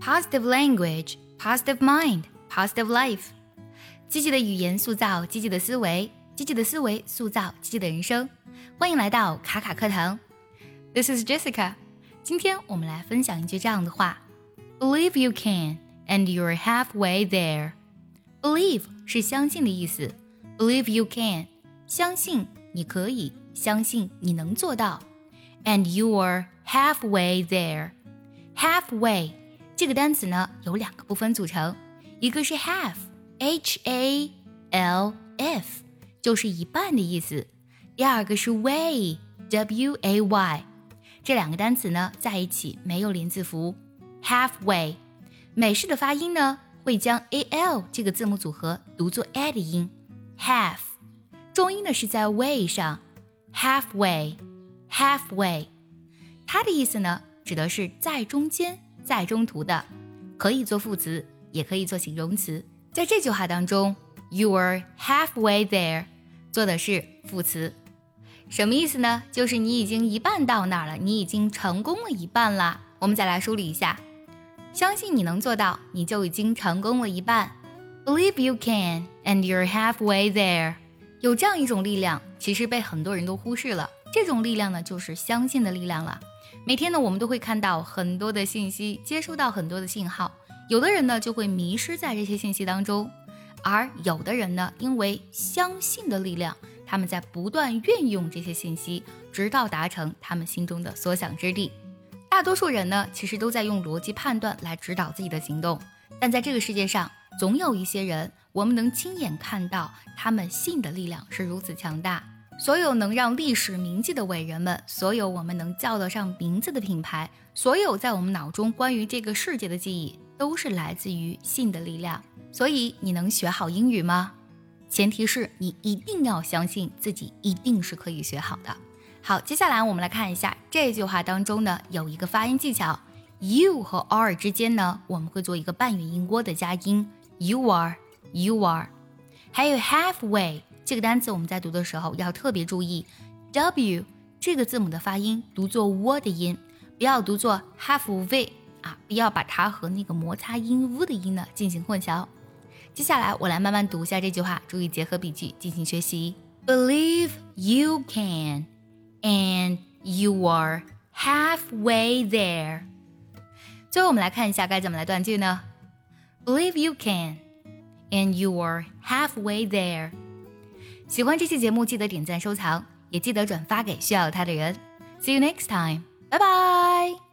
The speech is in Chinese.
positive language, positive mind, positive life。积极的语言塑造积极的思维，积极的思维塑造积极的人生。欢迎来到卡卡课堂，This is Jessica。今天我们来分享一句这样的话：Believe you can, and you're halfway there。Believe 是相信的意思，Believe you can，相信你可以，相信你能做到，and you're halfway there。Halfway 这个单词呢由两个部分组成，一个是 half，h a l f，就是一半的意思；第二个是 way，w a y，这两个单词呢在一起没有连字符。Halfway，美式的发音呢会将 a l 这个字母组合读作 a 的音，half，重音呢是在 way 上，halfway，halfway，它的意思呢指的是在中间。在中途的，可以做副词，也可以做形容词。在这句话当中，you're halfway there，做的是副词，什么意思呢？就是你已经一半到那儿了，你已经成功了一半啦。我们再来梳理一下，相信你能做到，你就已经成功了一半。Believe you can, and you're halfway there。有这样一种力量，其实被很多人都忽视了。这种力量呢，就是相信的力量了。每天呢，我们都会看到很多的信息，接收到很多的信号。有的人呢，就会迷失在这些信息当中；而有的人呢，因为相信的力量，他们在不断运用这些信息，直到达成他们心中的所想之地。大多数人呢，其实都在用逻辑判断来指导自己的行动，但在这个世界上，总有一些人，我们能亲眼看到他们信的力量是如此强大。所有能让历史铭记的伟人们，所有我们能叫得上名字的品牌，所有在我们脑中关于这个世界的记忆，都是来自于信的力量。所以，你能学好英语吗？前提是你一定要相信自己一定是可以学好的。好，接下来我们来看一下这句话当中呢，有一个发音技巧，you 和 are 之间呢，我们会做一个半元音窝的加音，you are，you are，还有 halfway。这个单词我们在读的时候要特别注意，w 这个字母的发音读作 w 的音，不要读作 halfway 啊，不要把它和那个摩擦音 v 的音呢进行混淆。接下来我来慢慢读一下这句话，注意结合笔记进行学习。Believe you can, and you are halfway there。最后我们来看一下该怎么来断句呢？Believe you can, and you are halfway there。喜欢这期节目，记得点赞收藏，也记得转发给需要它的人。See you next time，拜拜。